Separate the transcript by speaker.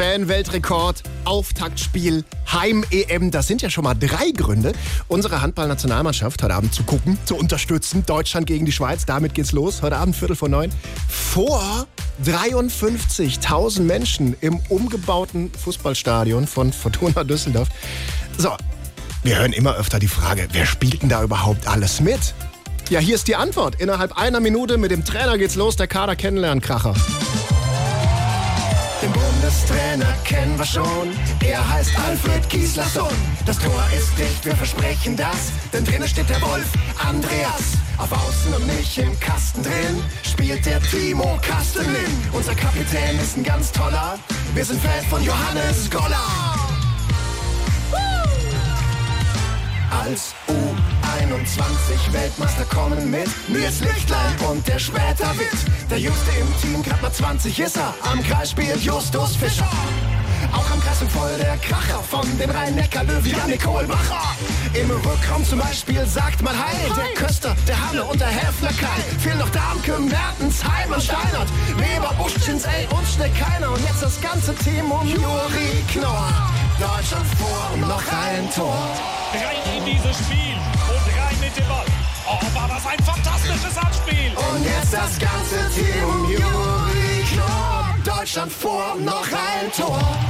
Speaker 1: Fan-Weltrekord, Auftaktspiel, Heim-EM. Das sind ja schon mal drei Gründe, unsere Handballnationalmannschaft heute Abend zu gucken, zu unterstützen. Deutschland gegen die Schweiz, damit geht's los. Heute Abend Viertel vor neun. Vor 53.000 Menschen im umgebauten Fußballstadion von Fortuna Düsseldorf. So, wir hören immer öfter die Frage, wer spielt denn da überhaupt alles mit? Ja, hier ist die Antwort. Innerhalb einer Minute mit dem Trainer geht's los, der Kader kennenlernen, Kracher.
Speaker 2: Bundestrainer kennen wir schon. Er heißt Alfred Gislason. Das Tor ist dicht, wir versprechen das. Denn drinnen steht der Wolf Andreas. Auf Außen und nicht im Kasten drin spielt der Timo Kastenlin. Unser Kapitän ist ein ganz toller. Wir sind Fan von Johannes Goller. Als U21 Weltmeister kommen mit Nils Lichtlein und der später wird der Jüngste im Team, grad mal 20 ist er. Am Kreis spielt Justus Fischer. Auch am Kreis sind voll der Kracher von den Rhein-Neckar-Löwen, Janik Kohlbacher. Im Rückraum zum Beispiel sagt man Heil, der Köster, der Halle und der Häfler Kai. Fehlen noch Darmke, Mertens, Heimann, Steinert, Weber, Buschins, ey und Schneckheiner. Und jetzt das ganze Team um Juri Knorr. Deutschland vor und noch ein Tor.
Speaker 3: rein in dieses Spiel
Speaker 2: das ganze Team um Juri Knorr. Deutschland vor, noch ein Tor.